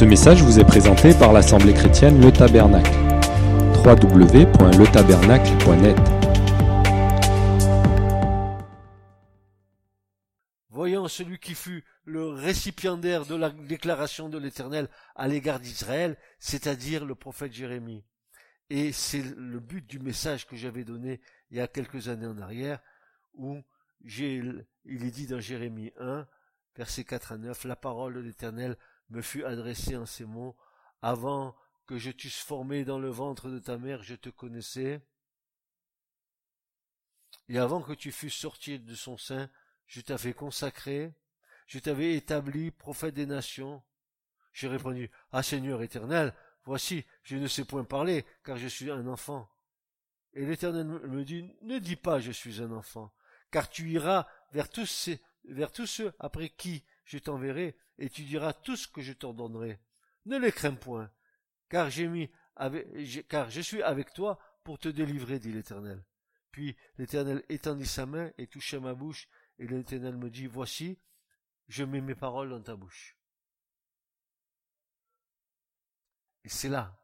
Ce message vous est présenté par l'Assemblée chrétienne Le Tabernacle. www.letabernacle.net Voyant celui qui fut le récipiendaire de la déclaration de l'Éternel à l'égard d'Israël, c'est-à-dire le prophète Jérémie. Et c'est le but du message que j'avais donné il y a quelques années en arrière, où il est dit dans Jérémie 1, versets 4 à 9, la parole de l'Éternel me fut adressée en ces mots, avant que je t'eusse formé dans le ventre de ta mère, je te connaissais, et avant que tu fusses sorti de son sein, je t'avais consacré, je t'avais établi prophète des nations. J'ai répondu, Ah Seigneur éternel, voici, je ne sais point parler, car je suis un enfant. Et l'Éternel me dit, ne dis pas je suis un enfant, car tu iras vers tous ceux après qui je t'enverrai, et tu diras tout ce que je t'ordonnerai. Ne les crains point, car je suis avec toi pour te délivrer, dit l'Éternel. Puis l'Éternel étendit sa main et toucha ma bouche, et l'Éternel me dit, voici, je mets mes paroles dans ta bouche. Et c'est là,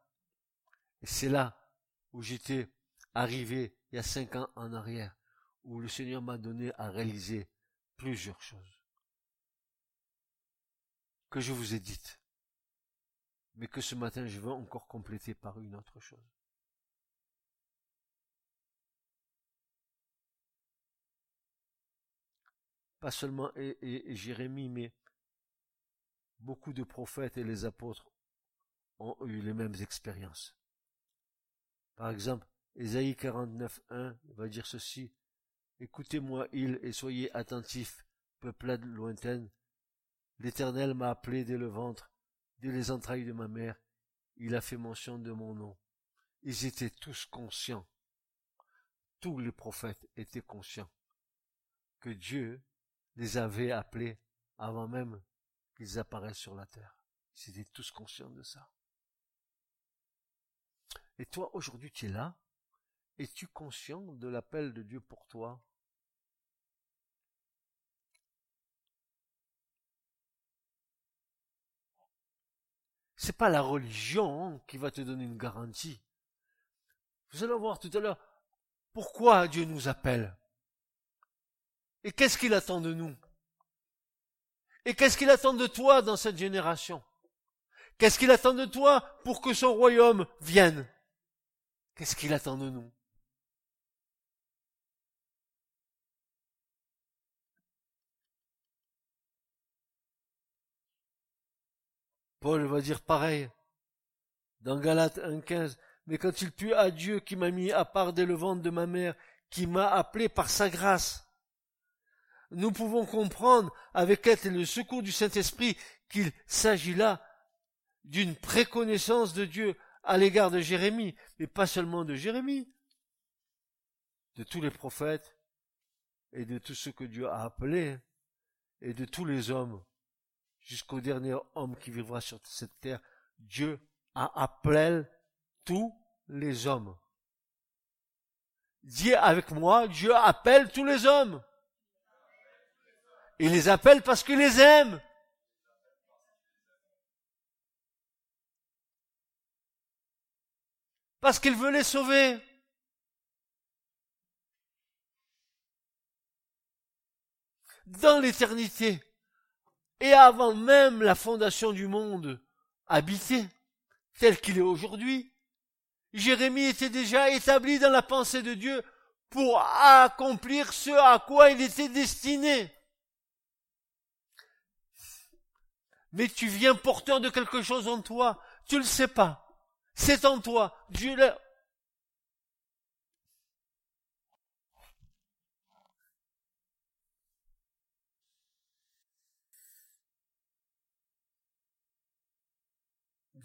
et c'est là où j'étais arrivé il y a cinq ans en arrière, où le Seigneur m'a donné à réaliser plusieurs choses je vous ai dites, mais que ce matin je veux encore compléter par une autre chose. Pas seulement et, Jérémie, mais beaucoup de prophètes et les apôtres ont eu les mêmes expériences. Par exemple, Ésaïe 49.1 va dire ceci. Écoutez-moi, île, et soyez attentifs, peuplade lointaine. L'Éternel m'a appelé dès le ventre, dès les entrailles de ma mère. Il a fait mention de mon nom. Ils étaient tous conscients. Tous les prophètes étaient conscients que Dieu les avait appelés avant même qu'ils apparaissent sur la terre. Ils étaient tous conscients de ça. Et toi, aujourd'hui, tu es là, es-tu conscient de l'appel de Dieu pour toi? C'est pas la religion qui va te donner une garantie. Vous allez voir tout à l'heure pourquoi Dieu nous appelle? Et qu'est-ce qu'il attend de nous? Et qu'est-ce qu'il attend de toi dans cette génération? Qu'est-ce qu'il attend de toi pour que son royaume vienne? Qu'est-ce qu'il attend de nous? Paul va dire pareil. Dans Galates 1.15, mais quand il put à Dieu qui m'a mis à part dès le ventre de ma mère, qui m'a appelé par sa grâce, nous pouvons comprendre avec l'aide et le secours du Saint-Esprit qu'il s'agit là d'une préconnaissance de Dieu à l'égard de Jérémie, mais pas seulement de Jérémie, de tous les prophètes et de tous ceux que Dieu a appelés et de tous les hommes jusqu'au dernier homme qui vivra sur cette terre, Dieu a appelé tous les hommes. Dis avec moi, Dieu appelle tous les hommes. Il les appelle parce qu'il les aime. Parce qu'il veut les sauver. Dans l'éternité, et avant même la fondation du monde habité, tel qu'il est aujourd'hui, Jérémie était déjà établi dans la pensée de Dieu pour accomplir ce à quoi il était destiné. Mais tu viens porteur de quelque chose en toi, tu le sais pas. C'est en toi.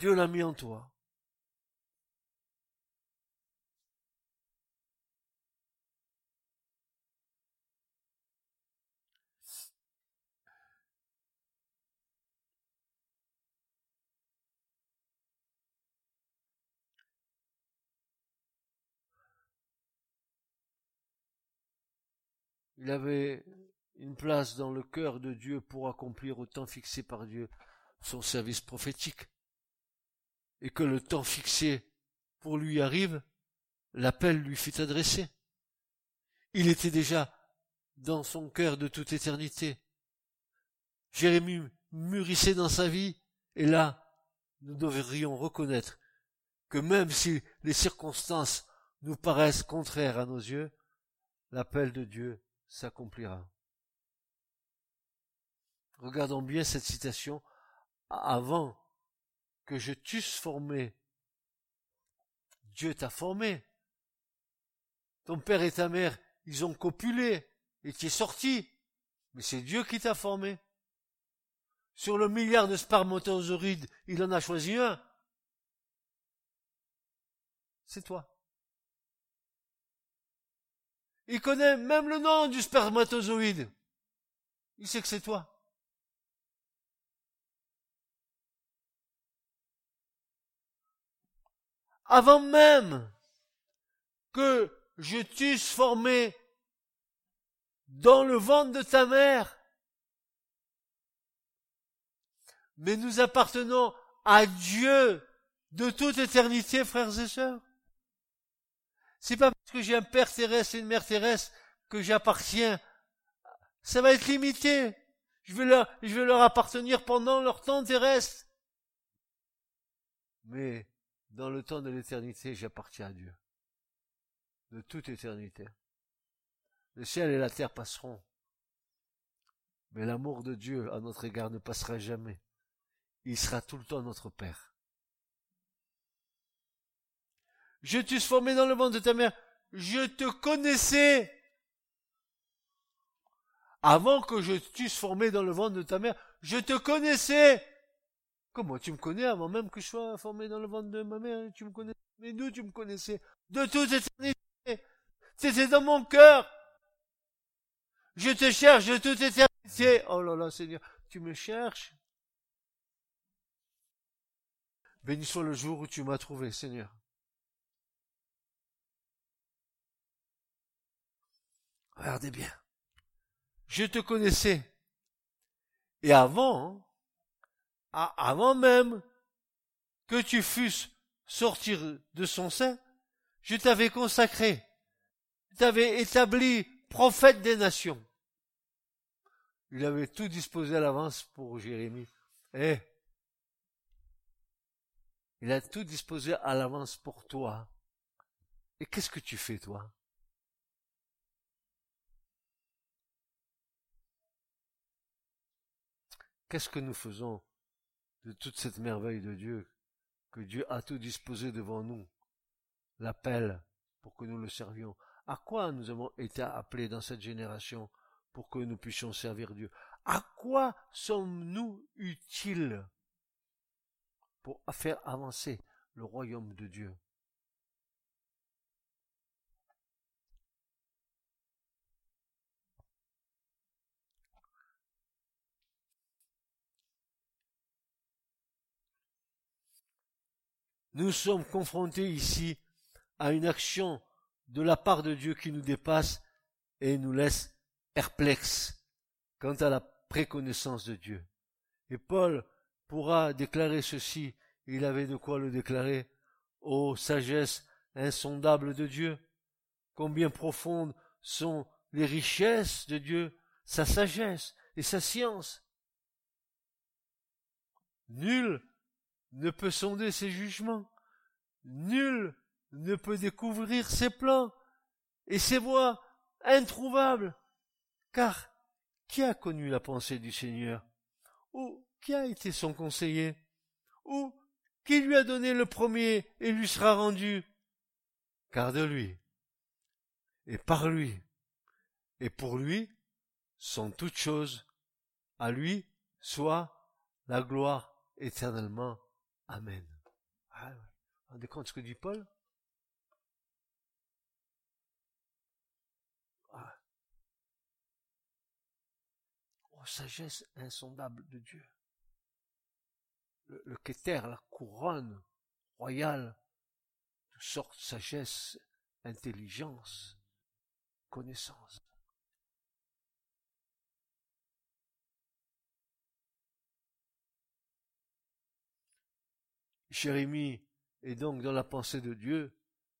Dieu l'a mis en toi. Il avait une place dans le cœur de Dieu pour accomplir au temps fixé par Dieu son service prophétique. Et que le temps fixé pour lui arrive, l'appel lui fut adressé. Il était déjà dans son cœur de toute éternité. Jérémie mûrissait dans sa vie, et là, nous devrions reconnaître que même si les circonstances nous paraissent contraires à nos yeux, l'appel de Dieu s'accomplira. Regardons bien cette citation. Avant que je t'eusse formé, Dieu t'a formé. Ton père et ta mère, ils ont copulé et tu es sorti. Mais c'est Dieu qui t'a formé. Sur le milliard de spermatozoïdes, il en a choisi un. C'est toi. Il connaît même le nom du spermatozoïde. Il sait que c'est toi. Avant même que je t'eusse formé dans le ventre de ta mère. Mais nous appartenons à Dieu de toute éternité, frères et sœurs. C'est pas parce que j'ai un père terrestre et une mère terrestre que j'appartiens. Ça va être limité. Je vais leur, je vais leur appartenir pendant leur temps terrestre. Mais dans le temps de l'éternité, j'appartiens à Dieu. De toute éternité. Le ciel et la terre passeront. Mais l'amour de Dieu à notre égard ne passera jamais. Il sera tout le temps notre Père. Je t'eusse formé dans le ventre de ta mère. Je te connaissais. Avant que je t'eusse formé dans le ventre de ta mère, je te connaissais. Comment tu me connais avant même que je sois formé dans le ventre de ma mère Tu me connais Mais d'où tu me connaissais? De toute éternité. C'était dans mon cœur. Je te cherche de toute éternité. Oh là là, Seigneur, tu me cherches. Béni soit le jour où tu m'as trouvé, Seigneur. Regardez bien. Je te connaissais. Et avant, avant même que tu fusses sortir de son sein, je t'avais consacré, je t'avais établi prophète des nations. Il avait tout disposé à l'avance pour Jérémie. Eh, il a tout disposé à l'avance pour toi. Et qu'est-ce que tu fais, toi? Qu'est-ce que nous faisons de toute cette merveille de Dieu que Dieu a tout disposé devant nous L'appel pour que nous le servions. À quoi nous avons été appelés dans cette génération pour que nous puissions servir Dieu? À quoi sommes-nous utiles pour faire avancer le royaume de Dieu? Nous sommes confrontés ici à une action de la part de Dieu qui nous dépasse et nous laisse perplexes quant à la préconnaissance de Dieu. Et Paul pourra déclarer ceci, il avait de quoi le déclarer, ô sagesse insondable de Dieu, combien profondes sont les richesses de Dieu, sa sagesse et sa science. Nul ne peut sonder ses jugements, nul ne peut découvrir ses plans et ses voies introuvables. Car qui a connu la pensée du Seigneur? Ou qui a été son conseiller? Ou qui lui a donné le premier et lui sera rendu? Car de lui, et par lui, et pour lui, sont toutes choses. À lui soit la gloire éternellement. Amen. Ah, vous rendez compte ce que dit Paul sagesse insondable de Dieu. Le, le la couronne royale, de sorte sagesse, intelligence, connaissance. Jérémie est donc dans la pensée de Dieu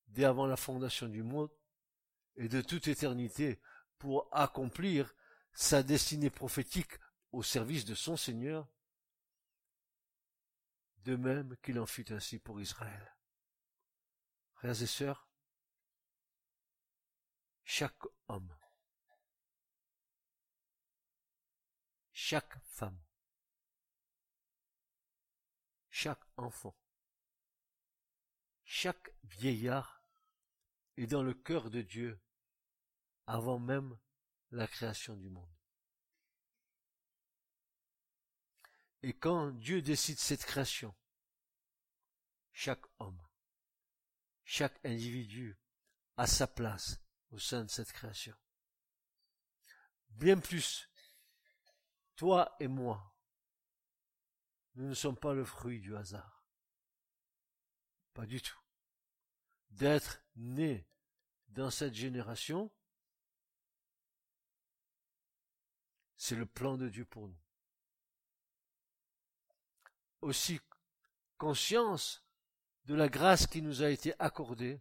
dès avant la fondation du monde et de toute éternité pour accomplir sa destinée prophétique au service de son Seigneur, de même qu'il en fut ainsi pour Israël. Frères et sœurs, chaque homme, chaque femme, chaque enfant, chaque vieillard est dans le cœur de Dieu avant même la création du monde. Et quand Dieu décide cette création, chaque homme, chaque individu a sa place au sein de cette création. Bien plus, toi et moi, nous ne sommes pas le fruit du hasard. Pas du tout. D'être nés dans cette génération, c'est le plan de Dieu pour nous. Aussi, conscience de la grâce qui nous a été accordée,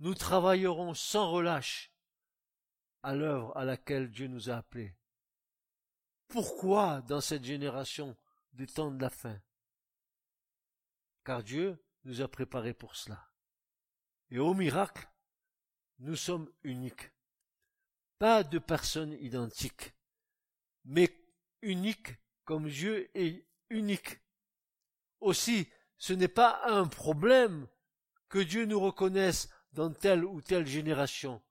nous travaillerons sans relâche à l'œuvre à laquelle Dieu nous a appelés. Pourquoi dans cette génération des temps de la fin? Car Dieu nous a préparés pour cela. Et au miracle, nous sommes uniques. Pas de personnes identiques, mais uniques comme Dieu est unique. Aussi, ce n'est pas un problème que Dieu nous reconnaisse dans telle ou telle génération.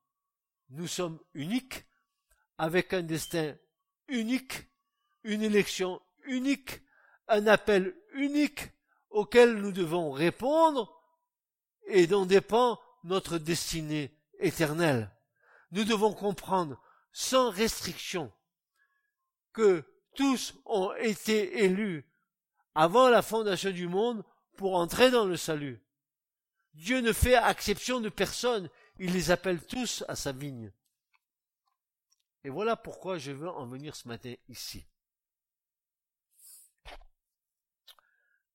Nous sommes uniques, avec un destin unique, une élection unique, un appel unique auquel nous devons répondre et dont dépend notre destinée éternelle. Nous devons comprendre sans restriction que tous ont été élus avant la fondation du monde pour entrer dans le salut. Dieu ne fait exception de personne, il les appelle tous à sa vigne. Et voilà pourquoi je veux en venir ce matin ici.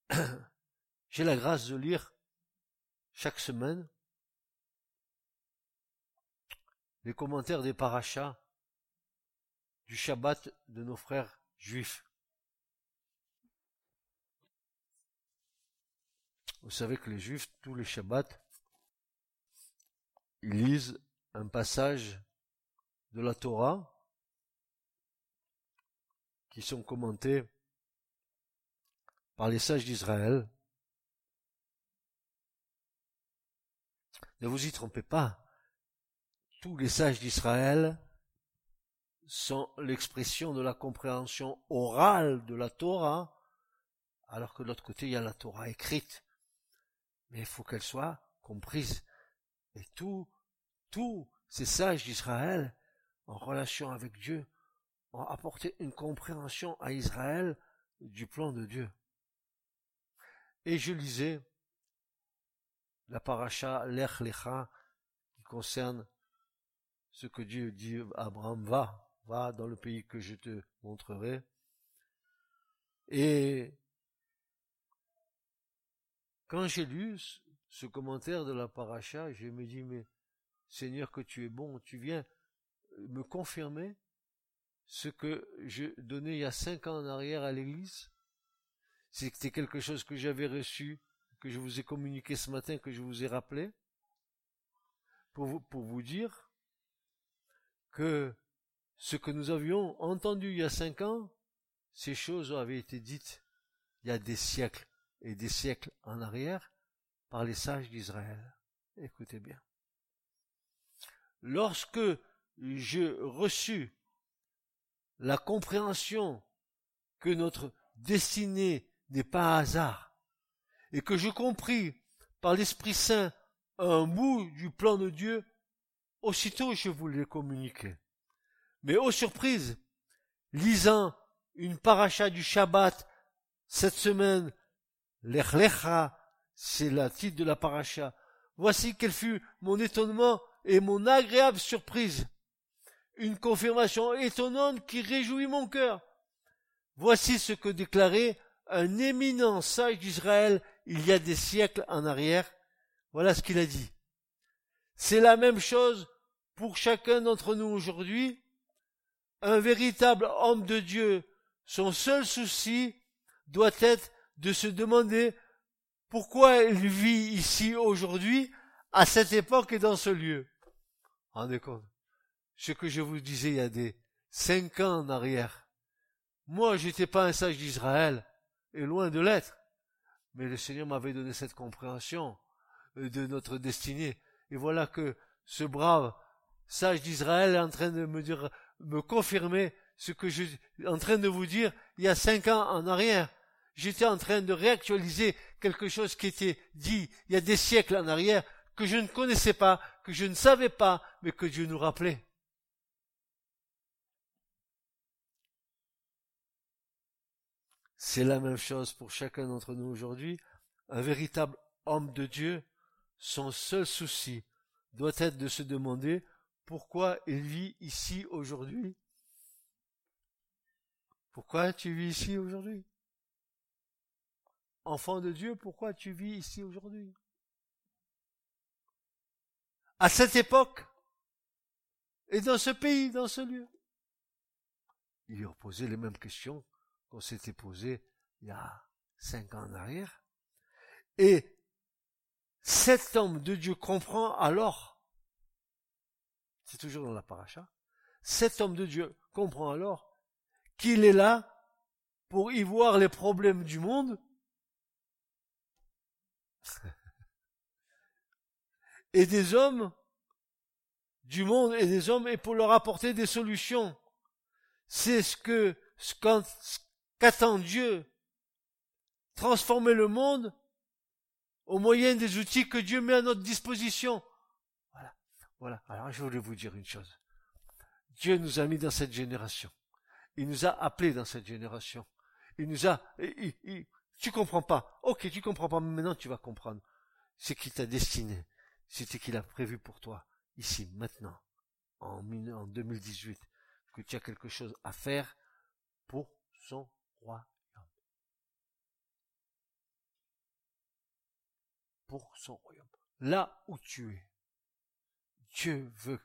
J'ai la grâce de lire chaque semaine les commentaires des parachas du Shabbat de nos frères juifs. Vous savez que les juifs, tous les Shabbats, ils lisent un passage de la Torah qui sont commentés par les sages d'Israël. Ne vous y trompez pas, tous les sages d'Israël sont l'expression de la compréhension orale de la Torah, alors que de l'autre côté il y a la Torah écrite mais il faut qu'elle soit comprise. Et tous, tous ces sages d'Israël, en relation avec Dieu, ont apporté une compréhension à Israël du plan de Dieu. Et je lisais la paracha Lech Lecha, qui concerne ce que Dieu dit à Abraham, va, va dans le pays que je te montrerai. Et quand j'ai lu ce commentaire de la paracha, je me dis, mais Seigneur, que tu es bon, tu viens me confirmer ce que je donnais il y a cinq ans en arrière à l'église. C'était quelque chose que j'avais reçu, que je vous ai communiqué ce matin, que je vous ai rappelé, pour vous, dire que ce que nous avions entendu il y a cinq ans, ces choses avaient été dites il y a des siècles et des siècles en arrière par les sages d'Israël. Écoutez bien. Lorsque je reçus la compréhension que notre destinée n'est pas hasard, et que je compris par l'Esprit Saint un bout du plan de Dieu, aussitôt je vous l'ai communiqué. Mais aux surprises, lisant une paracha du Shabbat cette semaine L'Echlecha, c'est le titre de la paracha. Voici quel fut mon étonnement et mon agréable surprise. Une confirmation étonnante qui réjouit mon cœur. Voici ce que déclarait un éminent sage d'Israël il y a des siècles en arrière. Voilà ce qu'il a dit. C'est la même chose pour chacun d'entre nous aujourd'hui. Un véritable homme de Dieu, son seul souci doit être de se demander pourquoi il vit ici aujourd'hui, à cette époque et dans ce lieu. Rendez compte? Ce que je vous disais il y a des cinq ans en arrière. Moi, j'étais pas un sage d'Israël, et loin de l'être. Mais le Seigneur m'avait donné cette compréhension euh, de notre destinée. Et voilà que ce brave sage d'Israël est en train de me dire, me confirmer ce que je suis en train de vous dire il y a cinq ans en arrière. J'étais en train de réactualiser quelque chose qui était dit il y a des siècles en arrière, que je ne connaissais pas, que je ne savais pas, mais que Dieu nous rappelait. C'est la même chose pour chacun d'entre nous aujourd'hui. Un véritable homme de Dieu, son seul souci doit être de se demander pourquoi il vit ici aujourd'hui. Pourquoi tu vis ici aujourd'hui? Enfant de Dieu, pourquoi tu vis ici aujourd'hui? À cette époque et dans ce pays, dans ce lieu. Il lui a posé les mêmes questions qu'on s'était posées il y a cinq ans en arrière. Et cet homme de Dieu comprend alors, c'est toujours dans la paracha, cet homme de Dieu comprend alors qu'il est là pour y voir les problèmes du monde et des hommes du monde et des hommes et pour leur apporter des solutions. C'est ce que ce qu'attend Dieu. Transformer le monde au moyen des outils que Dieu met à notre disposition. Voilà. Voilà. Alors je voulais vous dire une chose. Dieu nous a mis dans cette génération. Il nous a appelés dans cette génération. Il nous a, tu comprends pas. Ok, tu comprends pas, mais maintenant tu vas comprendre. Ce qu'il t'a destiné, c'était qu'il a prévu pour toi, ici, maintenant, en, en 2018, que tu as quelque chose à faire pour son Pour son royaume. Là où tu es, Dieu veut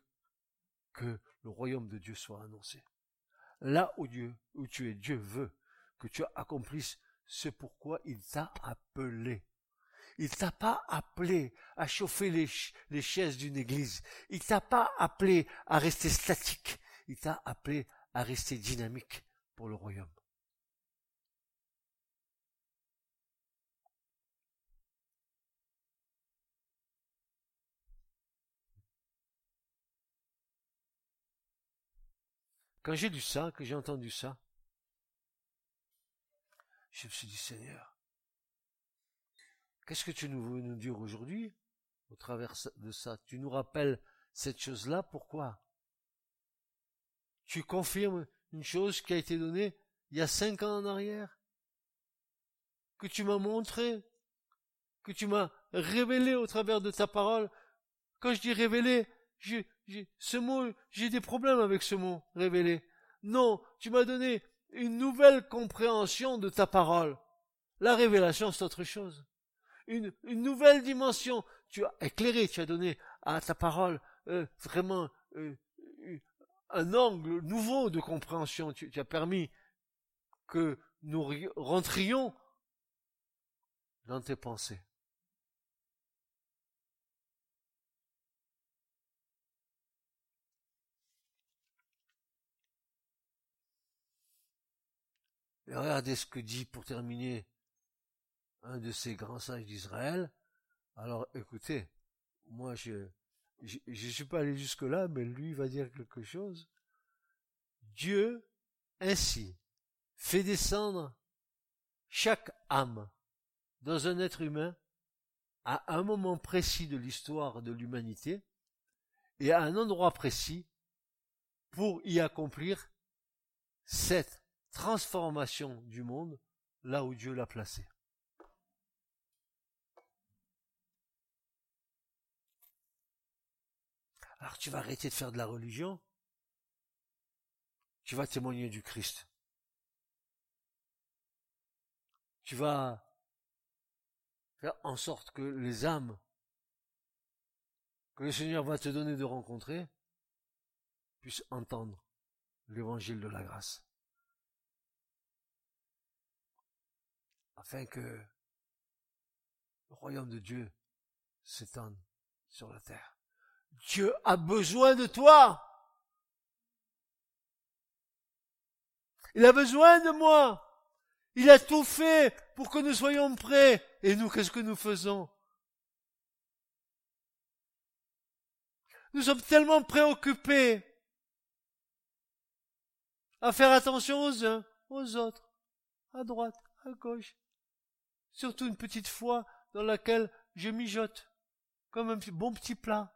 que le royaume de Dieu soit annoncé. Là où Dieu, où tu es, Dieu veut que tu accomplisses ce pourquoi il t'a appelé. Il t'a pas appelé à chauffer les, les chaises d'une église. Il t'a pas appelé à rester statique. Il t'a appelé à rester dynamique pour le royaume. Quand j'ai lu ça, que j'ai entendu ça, je me suis dit, Seigneur, qu'est-ce que tu nous veux nous dire aujourd'hui au travers de ça? Tu nous rappelles cette chose-là, pourquoi? Tu confirmes une chose qui a été donnée il y a cinq ans en arrière, que tu m'as montré, que tu m'as révélé au travers de ta parole? Quand je dis révélé, ce mot, j'ai des problèmes avec ce mot, révélé. Non, tu m'as donné une nouvelle compréhension de ta parole. La révélation, c'est autre chose. Une, nouvelle dimension. Tu as éclairé, tu as donné à ta parole euh, vraiment euh, un angle nouveau de compréhension. Tu, tu as permis que nous rentrions dans tes pensées. Regardez ce que dit pour terminer un de ces grands sages d'Israël. Alors écoutez, moi je je ne suis pas allé jusque là, mais lui va dire quelque chose. Dieu ainsi fait descendre chaque âme dans un être humain à un moment précis de l'histoire de l'humanité et à un endroit précis pour y accomplir cette transformation du monde là où Dieu l'a placé. Alors tu vas arrêter de faire de la religion, tu vas témoigner du Christ. tu vas faire en sorte que les âmes que le Seigneur va te donner de rencontrer puissent entendre l'évangile de la grâce. Afin que le royaume de Dieu s'étende sur la terre. Dieu a besoin de toi. Il a besoin de moi. Il a tout fait pour que nous soyons prêts. Et nous, qu'est-ce que nous faisons? Nous sommes tellement préoccupés à faire attention aux uns, aux autres, à droite, à gauche. Surtout une petite foi dans laquelle je mijote, comme un bon petit plat.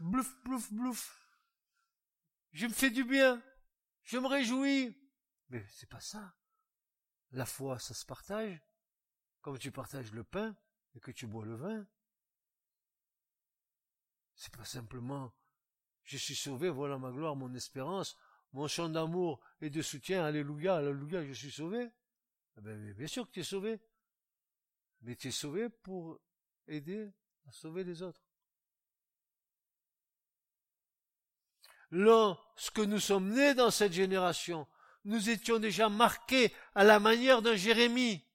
Blouf, blouf, blouf. Je me fais du bien. Je me réjouis. Mais c'est pas ça. La foi, ça se partage. Comme tu partages le pain et que tu bois le vin. C'est pas simplement je suis sauvé, voilà ma gloire, mon espérance, mon chant d'amour et de soutien, alléluia, alléluia, je suis sauvé. Eh ben, bien sûr que tu es sauvé. Mais tu es sauvé pour aider à sauver les autres. Lorsque nous sommes nés dans cette génération, nous étions déjà marqués à la manière d'un Jérémie.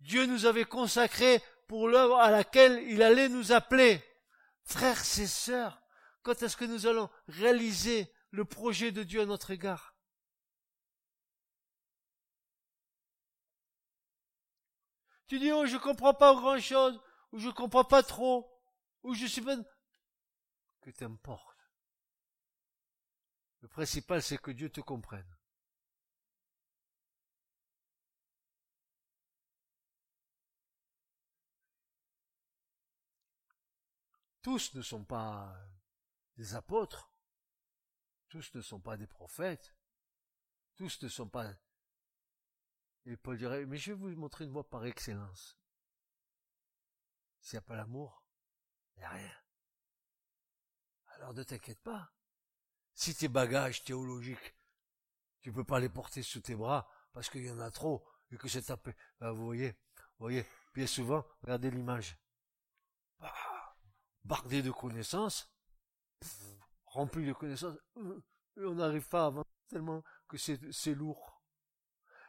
Dieu nous avait consacrés pour l'œuvre à laquelle il allait nous appeler. Frères et sœurs, quand est-ce que nous allons réaliser le projet de Dieu à notre égard? Tu dis, oh, je comprends pas grand chose, ou je comprends pas trop, ou je suis pas... Que t'importe. Le principal, c'est que Dieu te comprenne. Tous ne sont pas des apôtres, tous ne sont pas des prophètes, tous ne sont pas... Et Paul dirait, mais je vais vous montrer une voie par excellence. S'il n'y a pas l'amour, il n'y a rien. Alors ne t'inquiète pas. Si tes bagages théologiques, tu peux pas les porter sous tes bras parce qu'il y en a trop et que c'est tapé. Ben, vous voyez, vous voyez, bien souvent, regardez l'image. Bah, bardé de connaissances, rempli de connaissances, euh, on n'arrive pas à avancer tellement que c'est lourd.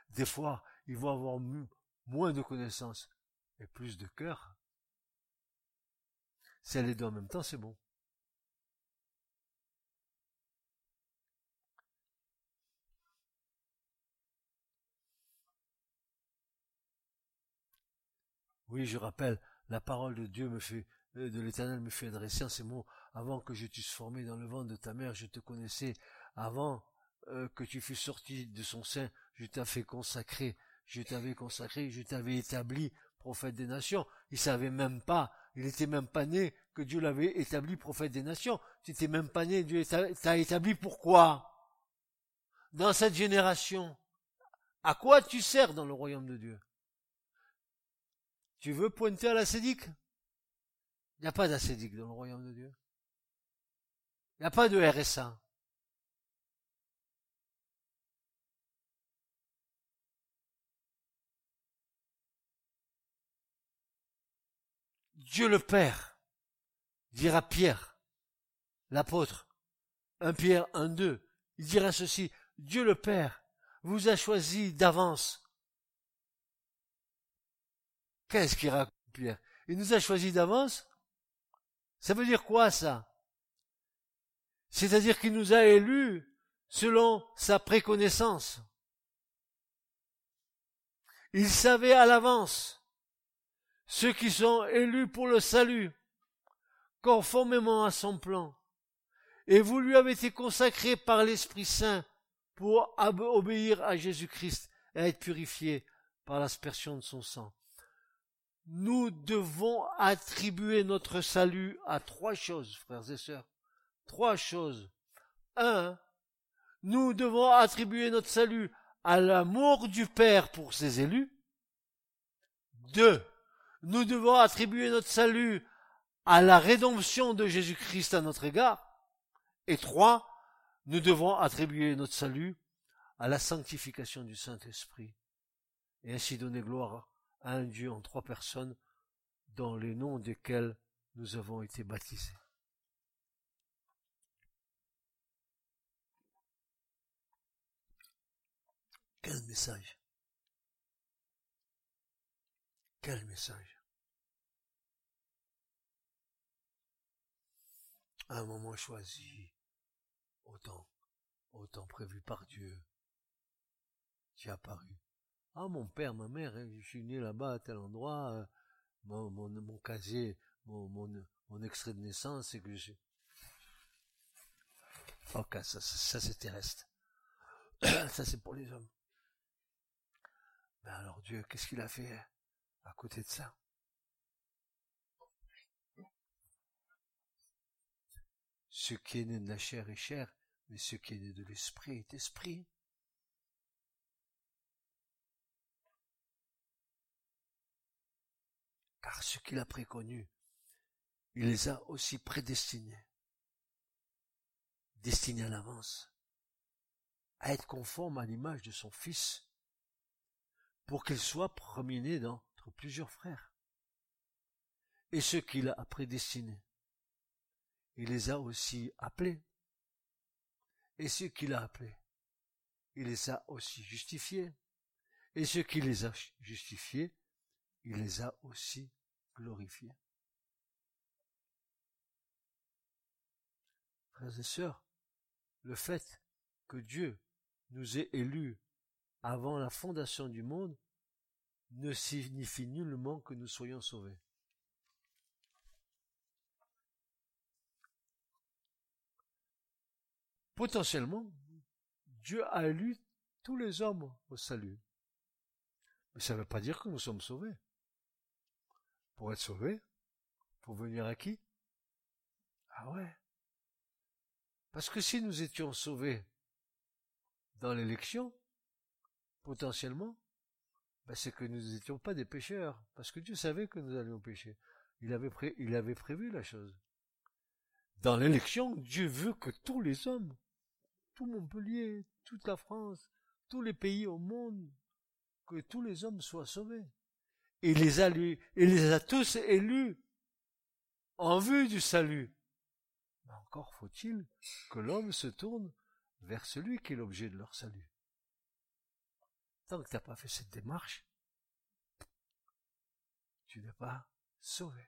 Des fois, il va avoir moins de connaissances et plus de cœur. Si elle est deux en même temps, c'est bon. Oui, je rappelle, la parole de Dieu me fait de l'Éternel me fait adresser en ces mots, avant que je t'eusse formé dans le ventre de ta mère, je te connaissais, avant euh, que tu fus sorti de son sein, je t'avais consacré, je t'avais consacré, je t'avais établi prophète des nations. Il savait même pas, il était même pas né que Dieu l'avait établi prophète des nations. Tu n'étais même pas né, Dieu t'a établi pourquoi? Dans cette génération. À quoi tu sers dans le royaume de Dieu? Tu veux pointer à la sédique il n'y a pas d'ascédique dans le royaume de Dieu. Il n'y a pas de RSA. Dieu le Père dira Pierre, l'apôtre, un Pierre, un deux, il dira ceci, Dieu le Père vous a choisi d'avance. Qu'est-ce qu'il raconte Pierre? Il nous a choisi d'avance? Ça veut dire quoi ça? C'est-à-dire qu'il nous a élus selon sa préconnaissance. Il savait à l'avance ceux qui sont élus pour le salut, conformément à son plan. Et vous lui avez été consacrés par l'Esprit Saint pour obéir à Jésus-Christ et être purifiés par l'aspersion de son sang nous devons attribuer notre salut à trois choses, frères et sœurs. Trois choses. Un, nous devons attribuer notre salut à l'amour du Père pour ses élus. Deux, nous devons attribuer notre salut à la rédemption de Jésus-Christ à notre égard. Et trois, nous devons attribuer notre salut à la sanctification du Saint-Esprit et ainsi donner gloire à un Dieu en trois personnes, dans les noms desquels nous avons été baptisés. Quel message Quel message un moment choisi, autant, autant prévu par Dieu, qui apparu. Ah, mon père, ma mère, hein, je suis né là-bas, à tel endroit, euh, mon, casier, mon, extrait de naissance, c'est que je... Ok, ça, ça, ça c'est terrestre. ça c'est pour les hommes. Mais alors Dieu, qu'est-ce qu'il a fait à côté de ça? Ce qui est né de la chair est chair, mais ce qui est né de l'esprit est esprit. Car ce qu'il a préconnu, il les a aussi prédestinés, destinés à l'avance, à être conformes à l'image de son Fils, pour qu'il soit premier-né d'entre plusieurs frères. Et ce qu'il a prédestinés, il les a aussi appelés. Et ceux qu'il a appelés, il les a aussi justifiés. Et ceux qui les a justifiés, il les a aussi glorifiés. Frères et sœurs, le fait que Dieu nous ait élus avant la fondation du monde ne signifie nullement que nous soyons sauvés. Potentiellement, Dieu a élu tous les hommes au salut. Mais ça ne veut pas dire que nous sommes sauvés. Pour être sauvés, pour venir à qui? Ah ouais. Parce que si nous étions sauvés dans l'élection, potentiellement, ben c'est que nous n'étions pas des pécheurs, parce que Dieu savait que nous allions pécher. Il avait, il avait prévu la chose. Dans l'élection, Dieu veut que tous les hommes tout Montpellier, toute la France, tous les pays au monde, que tous les hommes soient sauvés. Et il les a, il les a tous élus en vue du salut. Mais encore faut-il que l'homme se tourne vers celui qui est l'objet de leur salut. Tant que tu n'as pas fait cette démarche, tu n'es pas sauvé.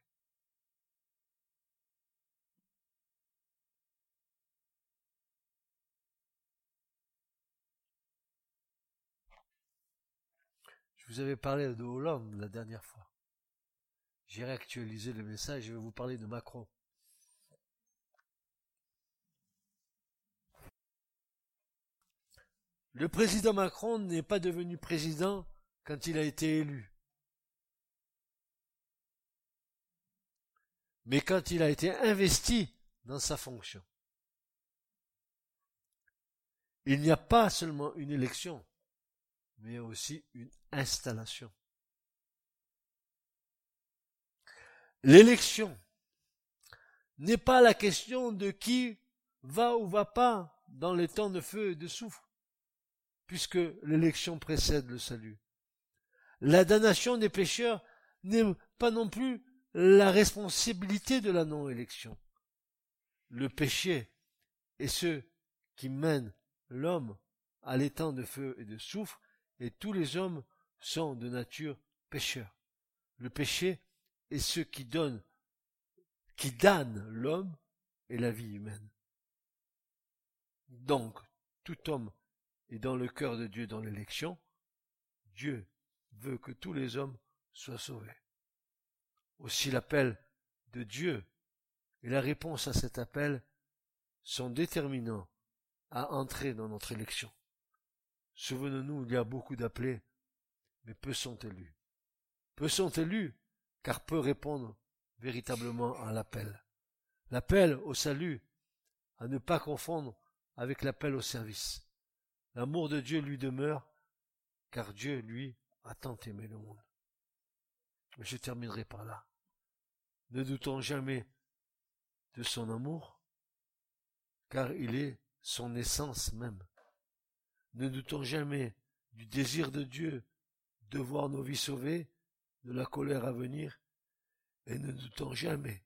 Vous avez parlé de Hollande la dernière fois. J'ai réactualisé le message, je vais vous parler de Macron. Le président Macron n'est pas devenu président quand il a été élu. Mais quand il a été investi dans sa fonction. Il n'y a pas seulement une élection, mais aussi une installation. L'élection n'est pas la question de qui va ou va pas dans les temps de feu et de souffle, puisque l'élection précède le salut. La damnation des pécheurs n'est pas non plus la responsabilité de la non-élection. Le péché est ce qui mène l'homme à l'étang de feu et de soufre et tous les hommes sont de nature pécheurs. Le péché est ce qui donne, qui damne l'homme et la vie humaine. Donc, tout homme est dans le cœur de Dieu dans l'élection. Dieu veut que tous les hommes soient sauvés. Aussi l'appel de Dieu et la réponse à cet appel sont déterminants à entrer dans notre élection. Souvenons-nous, il y a beaucoup d'appelés, mais peu sont élus. Peu sont élus, car peu répondent véritablement à l'appel. L'appel au salut, à ne pas confondre avec l'appel au service. L'amour de Dieu lui demeure, car Dieu, lui, a tant aimé le monde. Je terminerai par là. Ne doutons jamais de son amour, car il est son essence même. Ne doutons jamais du désir de Dieu de voir nos vies sauvées de la colère à venir, et ne doutons jamais,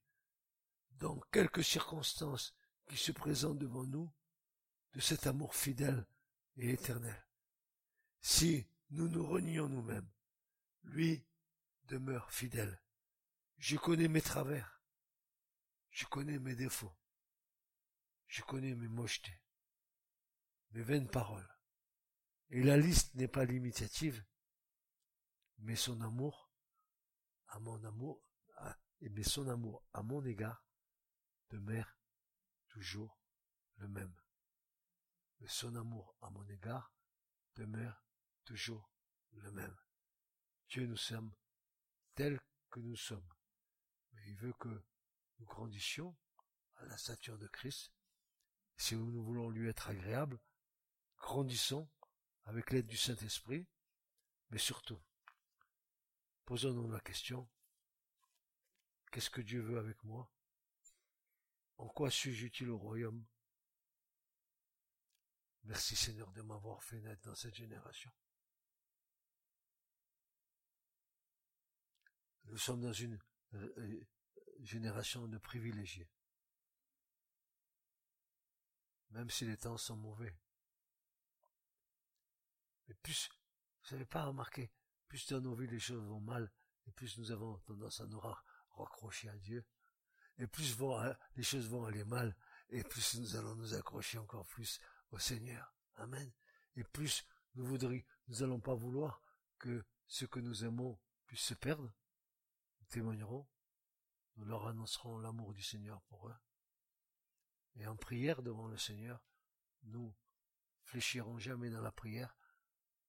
dans quelques circonstances qui se présentent devant nous, de cet amour fidèle et éternel. Si nous nous renions nous-mêmes, lui demeure fidèle. Je connais mes travers, je connais mes défauts, je connais mes mochetés, mes vaines paroles. Et la liste n'est pas limitative, mais son amour, à mon amour, son amour à mon égard demeure toujours le même. Mais son amour à mon égard demeure toujours le même. Dieu nous sommes tels que nous sommes. Mais il veut que nous grandissions à la stature de Christ. Si nous voulons lui être agréables, grandissons avec l'aide du Saint-Esprit, mais surtout, posons-nous la question, qu'est-ce que Dieu veut avec moi? En quoi suis-je utile au royaume? Merci Seigneur de m'avoir fait naître dans cette génération. Nous sommes dans une euh, euh, génération de privilégiés. Même si les temps sont mauvais. Mais plus, vous n'avez pas remarqué, plus dans nos vies les choses vont mal, et plus nous avons tendance à nous raccrocher à Dieu, et plus hein, les choses vont aller mal, et plus nous allons nous accrocher encore plus au Seigneur. Amen. Et plus nous voudrions, nous allons pas vouloir que ce que nous aimons puisse se perdre. Nous témoignerons, nous leur annoncerons l'amour du Seigneur pour eux. Et en prière devant le Seigneur, nous fléchirons jamais dans la prière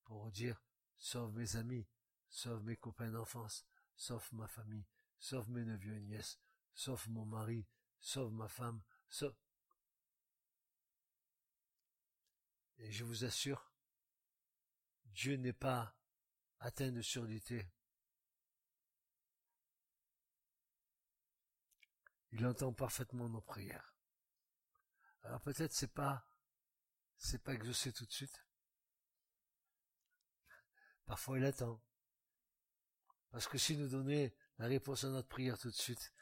pour dire sauve mes amis, sauve mes copains d'enfance, sauve ma famille, sauve mes neveux et nièces, sauve mon mari, sauve ma femme, sauve... Et je vous assure, Dieu n'est pas atteint de surdité. Il entend parfaitement nos prières. Alors peut-être c'est pas, c'est pas exaucé tout de suite. Parfois il attend. Parce que si nous donnait la réponse à notre prière tout de suite,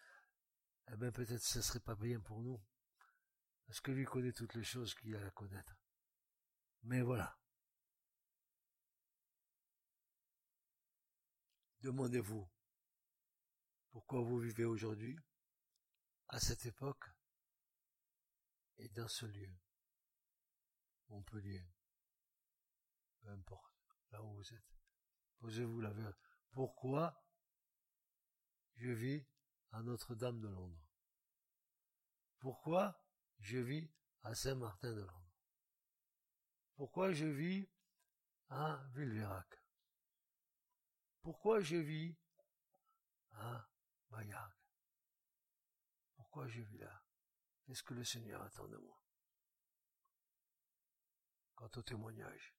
eh bien peut-être ce serait pas bien pour nous. Parce que lui connaît toutes les choses qu'il a à connaître. Mais voilà. Demandez-vous pourquoi vous vivez aujourd'hui, à cette époque, et dans ce lieu. Montpellier. Peu importe, là où vous êtes. Posez-vous la vérité. Pourquoi je vis à Notre-Dame de Londres? Pourquoi je vis à Saint-Martin de Londres? Pourquoi je vis à Villeverac? Pourquoi je vis à Maillargues Pourquoi je vis là? Qu'est-ce que le Seigneur attend de moi? Quant au témoignage,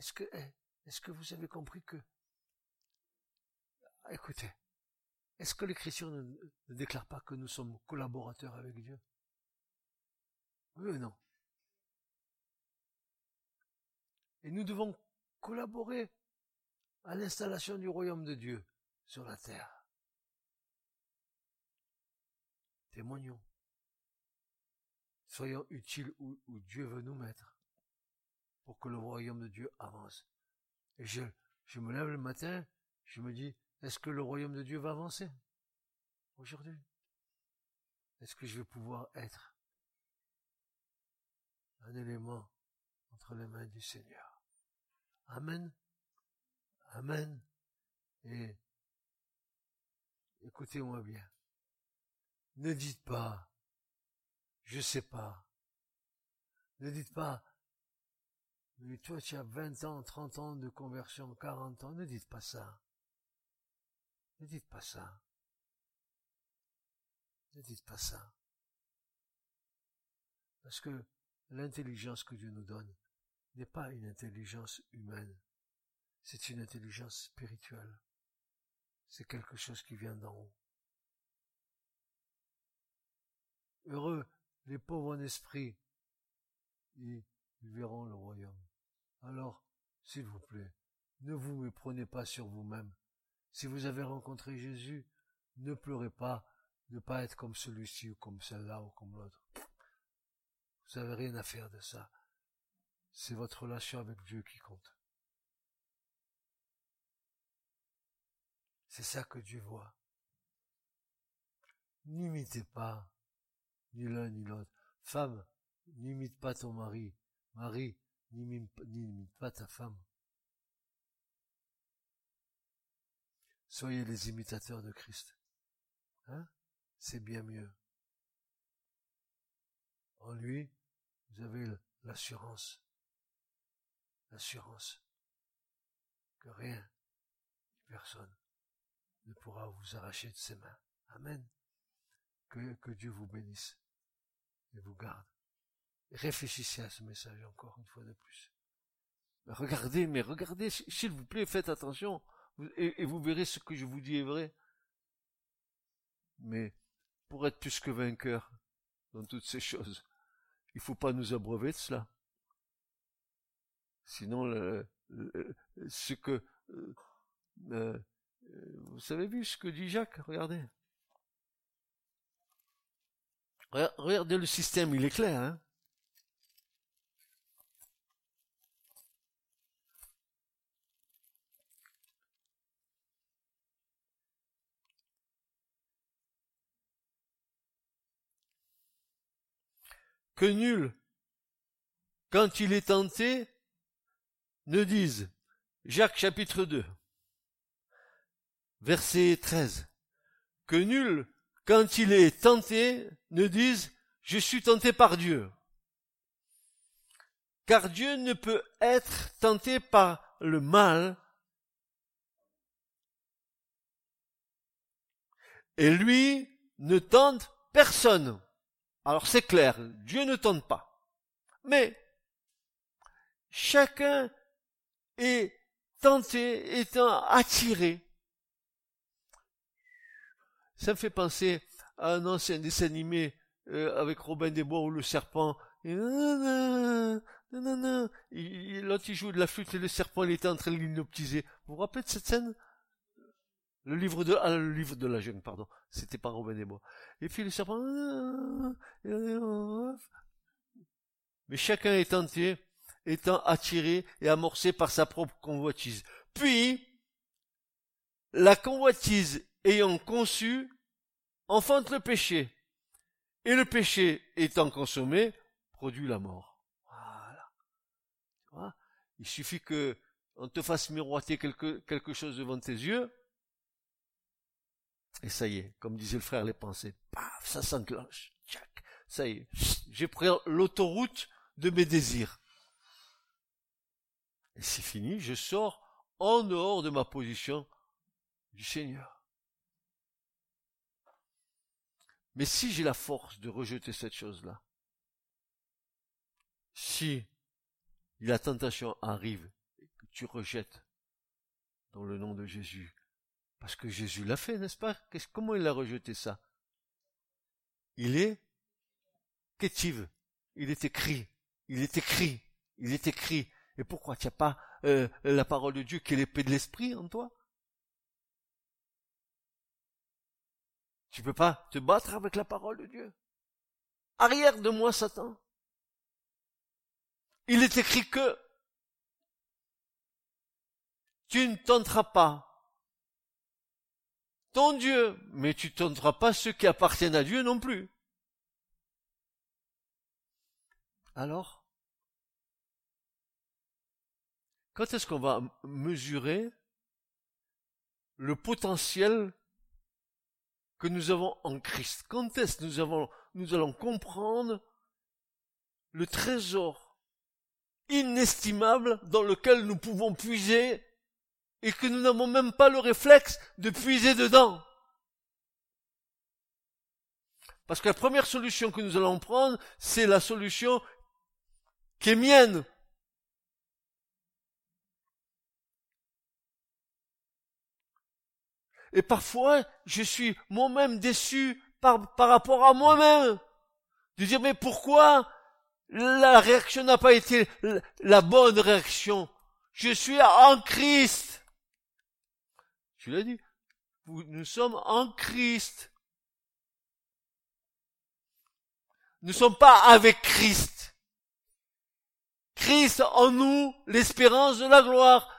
Est-ce que, eh, est-ce que vous avez compris que, écoutez, est-ce que l'Écriture ne, ne déclare pas que nous sommes collaborateurs avec Dieu? Oui ou non? Et nous devons collaborer à l'installation du royaume de Dieu sur la terre. Témoignons. Soyons utiles où Dieu veut nous mettre que le royaume de Dieu avance. Et je, je me lève le matin, je me dis, est-ce que le royaume de Dieu va avancer aujourd'hui? Est-ce que je vais pouvoir être un élément entre les mains du Seigneur? Amen. Amen. Et écoutez-moi bien. Ne dites pas, je sais pas. Ne dites pas, mais toi, tu as 20 ans, 30 ans de conversion, 40 ans. Ne dites pas ça. Ne dites pas ça. Ne dites pas ça. Parce que l'intelligence que Dieu nous donne n'est pas une intelligence humaine. C'est une intelligence spirituelle. C'est quelque chose qui vient d'en haut. Heureux les pauvres en esprit, ils verront le royaume Alors, s'il vous plaît, ne vous méprenez pas sur vous-même. Si vous avez rencontré Jésus, ne pleurez pas ne pas être comme celui-ci ou comme celle-là ou comme l'autre. Vous n'avez rien à faire de ça. C'est votre relation avec Dieu qui compte. C'est ça que Dieu voit. N'imitez pas ni l'un ni l'autre. Femme, n'imite pas ton mari. Mari, n'imite pas ta femme. Soyez les imitateurs de Christ. Hein? C'est bien mieux. En lui, vous avez l'assurance. L'assurance que rien, personne ne pourra vous arracher de ses mains. Amen. Que, que Dieu vous bénisse et vous garde. Réfléchissez à ce message encore une fois de plus. Regardez, mais regardez, s'il vous plaît, faites attention, et, vous verrez ce que je vous dis est vrai. Mais pour être plus que vainqueur dans toutes ces choses, il faut pas nous abreuver de cela. Sinon, ce que euh, euh, vous savez vu ce que dit Jacques? Regardez. Regardez le système, il est clair. Hein que nul, quand il est tenté, ne dise, Jacques chapitre 2, verset 13, que nul, quand il est tenté, ne dise, je suis tenté par Dieu. Car Dieu ne peut être tenté par le mal, et lui ne tente personne. Alors c'est clair, Dieu ne tente pas. Mais chacun est tenté, étant attiré. Ça me fait penser à un ancien dessin animé euh, avec Robin des Bois où le serpent L'autre il joue de la flûte et le serpent il était en train de l'hypnotiser. Vous vous rappelez de cette scène? Le livre de, ah, le livre de la jeune, pardon. C'était pas Robin des Bois. Et puis le serpent, mais chacun est tenté, étant attiré et amorcé par sa propre convoitise. Puis, la convoitise ayant conçu, enfante le péché. Et le péché étant consommé, produit la mort. Voilà. Il suffit que on te fasse miroiter quelque, quelque chose devant tes yeux, et ça y est, comme disait le frère, les pensées, paf, ça s'enclenche. Ça y est, j'ai pris l'autoroute de mes désirs. Et c'est fini, je sors en dehors de ma position du Seigneur. Mais si j'ai la force de rejeter cette chose-là, si la tentation arrive et que tu rejettes dans le nom de Jésus, parce que Jésus l'a fait, n'est-ce pas? Comment il a rejeté ça? Il est kétive. Il est écrit. Il est écrit. Il est écrit. Et pourquoi tu n'as pas euh, la parole de Dieu qui est l'épée de l'esprit en toi? Tu peux pas te battre avec la parole de Dieu. Arrière de moi, Satan. Il est écrit que tu ne tenteras pas ton Dieu, mais tu tenteras pas ceux qui appartiennent à Dieu non plus. Alors, quand est-ce qu'on va mesurer le potentiel que nous avons en Christ? Quand est-ce que nous, avons, nous allons comprendre le trésor inestimable dans lequel nous pouvons puiser et que nous n'avons même pas le réflexe de puiser dedans. Parce que la première solution que nous allons prendre, c'est la solution qui est mienne. Et parfois, je suis moi-même déçu par, par rapport à moi-même. De dire, mais pourquoi la réaction n'a pas été la bonne réaction? Je suis en Christ. Tu l'as dit. Nous sommes en Christ. Nous ne sommes pas avec Christ. Christ en nous, l'espérance de la gloire.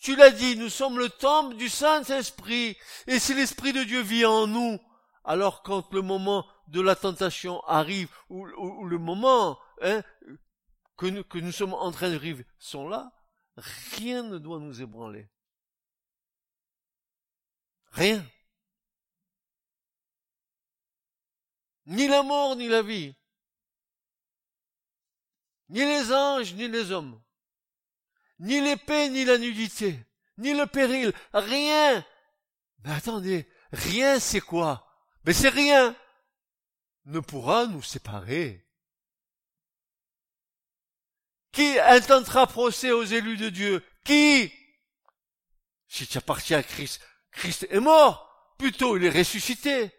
Tu l'as dit, nous sommes le temple du Saint-Esprit. Et si l'Esprit de Dieu vit en nous, alors quand le moment de la tentation arrive, ou, le moment hein, que, nous, que nous sommes en train de vivre sont là, rien ne doit nous ébranler. Rien. Ni la mort, ni la vie. Ni les anges, ni les hommes. Ni l'épée, ni la nudité. Ni le péril. Rien. Mais attendez, rien c'est quoi? Mais c'est rien. Ne pourra nous séparer. Qui intentera procès aux élus de Dieu? Qui? Si tu appartiens à Christ, Christ est mort. Plutôt, il est ressuscité.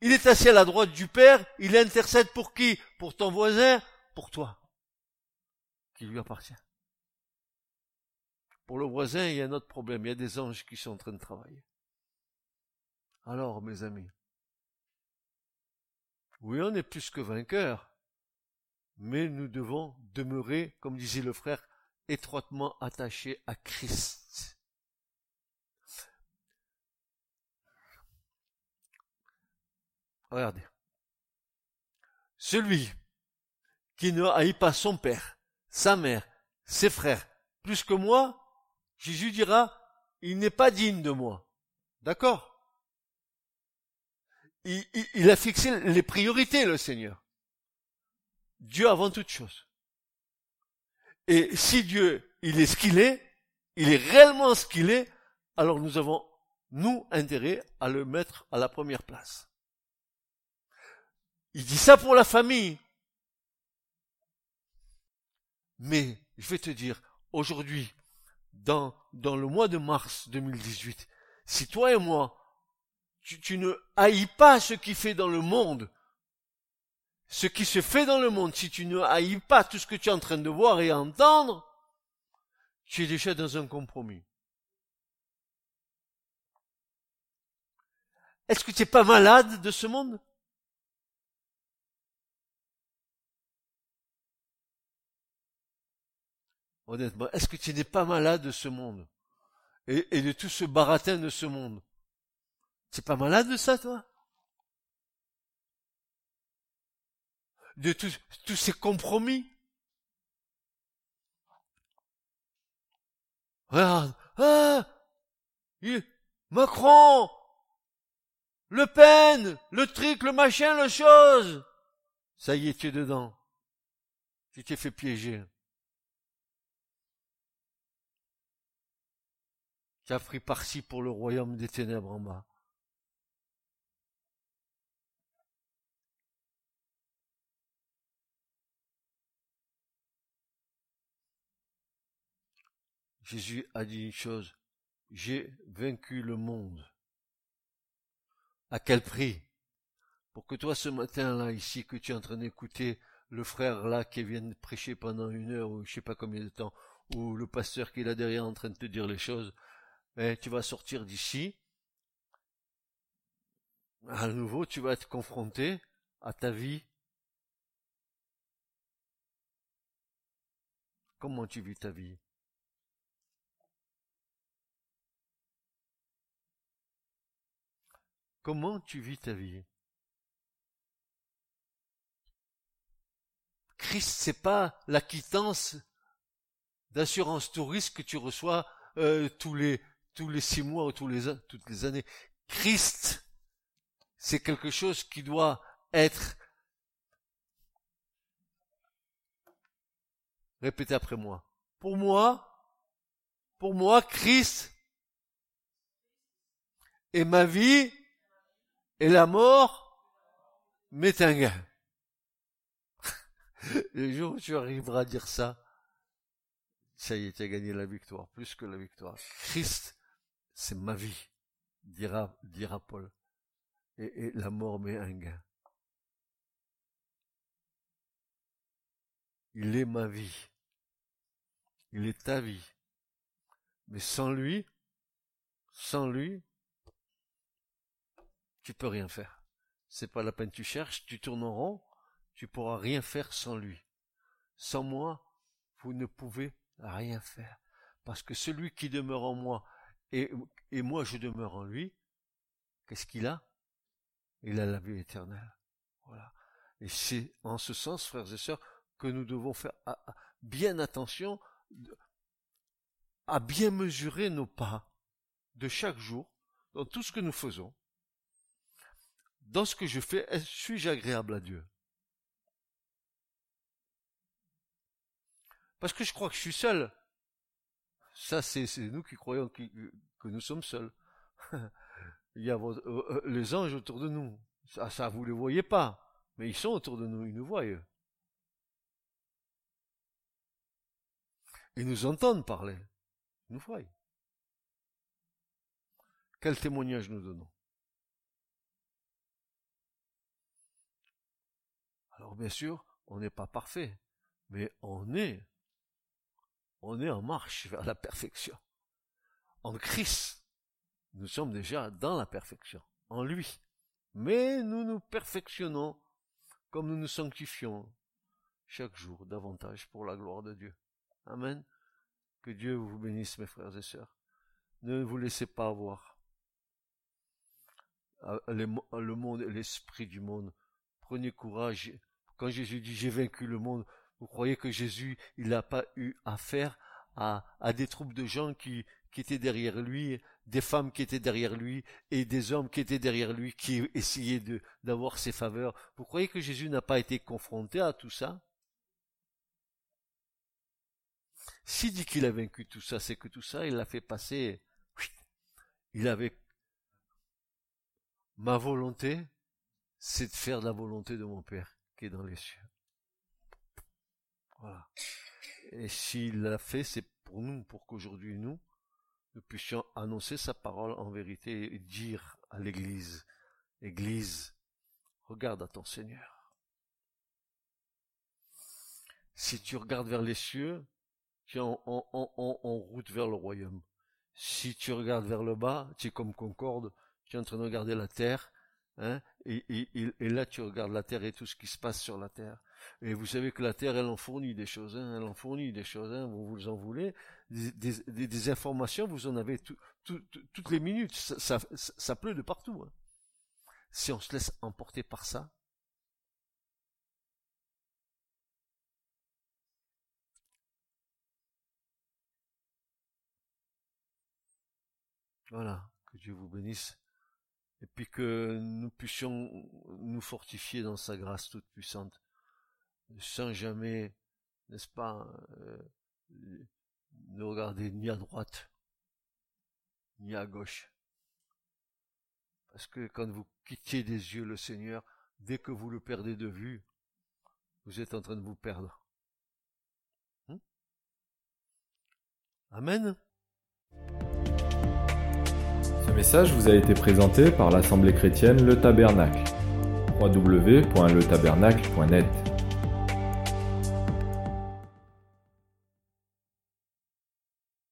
Il est assis à la droite du Père, il intercède pour qui? Pour ton voisin, pour toi, qui lui appartient. Pour le voisin, il y a un autre problème, il y a des anges qui sont en train de travailler. Alors, mes amis, oui, on est plus que vainqueurs, mais nous devons demeurer, comme disait le frère, étroitement attachés à Christ. Regardez. Celui qui ne haït pas son père, sa mère, ses frères, plus que moi, Jésus dira, il n'est pas digne de moi. D'accord? Il, il, a fixé les priorités, le Seigneur. Dieu avant toute chose. Et si Dieu, il est ce qu'il est, il est réellement ce qu'il est, alors nous avons, nous, intérêt à le mettre à la première place. Il dit ça pour la famille. Mais je vais te dire, aujourd'hui, dans, dans le mois de mars 2018, si toi et moi, tu, tu ne haïs pas ce qui fait dans le monde, ce qui se fait dans le monde, si tu ne haïs pas tout ce que tu es en train de voir et entendre, tu es déjà dans un compromis. Est-ce que tu n'es pas malade de ce monde? Honnêtement, est-ce que tu n'es pas malade de ce monde? Et, de tout ce baratin de ce monde? Tu n'es pas malade de ça, toi? De tous ces compromis? Regarde, ah, Macron, Le Pen, le truc, le machin, le chose. Ça y est, tu es dedans. Tu t'es fait piéger. Qui a pris parti pour le royaume des ténèbres en bas. Jésus a dit une chose, j'ai vaincu le monde. À quel prix? Pour que toi ce matin-là, ici, que tu es en train d'écouter le frère là qui vient de prêcher pendant une heure ou je sais pas combien de temps, ou le pasteur qui est là derrière en train de te dire les choses, et tu vas sortir d'ici. À nouveau, tu vas être confronté à ta vie. Comment tu vis ta vie? Comment tu vis ta vie? Christ, c'est pas la quittance d'assurance touriste que tu reçois euh, tous les tous les six mois ou tous les, toutes les années. Christ, c'est quelque chose qui doit être Répétez après moi. Pour moi, pour moi, Christ est ma vie et la mort m'est un gain. Le jour où tu arriveras à dire ça, ça y est, tu as gagné la victoire, plus que la victoire. Christ c'est ma vie, dira, dira Paul. Et, la mort m'est un gain. il est ma vie. Il est ta vie. Mais sans lui, sans lui, tu peux rien faire. C'est pas la peine, tu cherches, tu tournes en rond, tu pourras rien faire sans lui. Sans moi, vous ne pouvez rien faire. Parce que celui qui demeure en moi et, moi je demeure en lui, qu'est-ce qu'il a? Il a la vie éternelle. Voilà. Et c'est en ce sens, frères et sœurs, que nous devons faire bien attention à bien mesurer nos pas de chaque jour dans tout ce que nous faisons. Dans ce que je fais, suis-je agréable à Dieu? Parce que je crois que je suis seul. Ça, c'est nous qui croyons que, nous sommes seuls. Il y a euh, euh, les anges autour de nous. Ça, ça, vous les voyez pas. Mais ils sont autour de nous, ils nous voient. Ils nous entendent parler. Ils nous voient. Quel témoignage nous donnons? Alors bien sûr, on n'est pas parfait, mais on est on est en marche vers la perfection. En Christ, nous sommes déjà dans la perfection, en lui. Mais nous nous perfectionnons comme nous nous sanctifions chaque jour davantage pour la gloire de Dieu. Amen. Que Dieu vous bénisse, mes frères et sœurs. Ne vous laissez pas avoir. Ah, le monde l'esprit du monde. Prenez courage. Quand Jésus dit j'ai vaincu le monde, vous croyez que Jésus, il n'a pas eu affaire à, des troupes de gens qui, étaient derrière lui, des femmes qui étaient derrière lui, et des hommes qui étaient derrière lui, qui essayaient d'avoir ses faveurs? Vous croyez que Jésus n'a pas été confronté à tout ça? S'il dit qu'il a vaincu tout ça, c'est que tout ça, il l'a fait passer. Il avait ma volonté, c'est de faire la volonté de mon Père qui est dans les cieux. Et s'il l'a fait, c'est pour nous, pour qu'aujourd'hui nous, nous puissions annoncer sa parole en vérité et dire à l'Église, Église, regarde à ton Seigneur. Si tu regardes vers les cieux, tu es en, route vers le royaume. Si tu regardes vers le bas, tu es comme Concorde, tu es en train de regarder la terre, hein, et, là tu regardes la terre et tout ce qui se passe sur la terre. Et vous savez que la Terre, elle en fournit des choses, hein, elle en fournit des choses, hein, vous vous en voulez, des, informations, vous en avez toutes les minutes, ça, ça, pleut de partout. Hein. Si on se laisse emporter par ça, Voilà, que Dieu vous bénisse. Et puis que nous puissions nous fortifier dans sa grâce toute puissante sans jamais, n'est-ce pas, euh, ne regarder ni à droite, ni à gauche. Parce que quand vous quittez des yeux le Seigneur, dès que vous le perdez de vue, vous êtes en train de vous perdre. Hmm? Amen. Ce message vous a été présenté par l'Assemblée chrétienne Le Tabernacle. www.letabernacle.net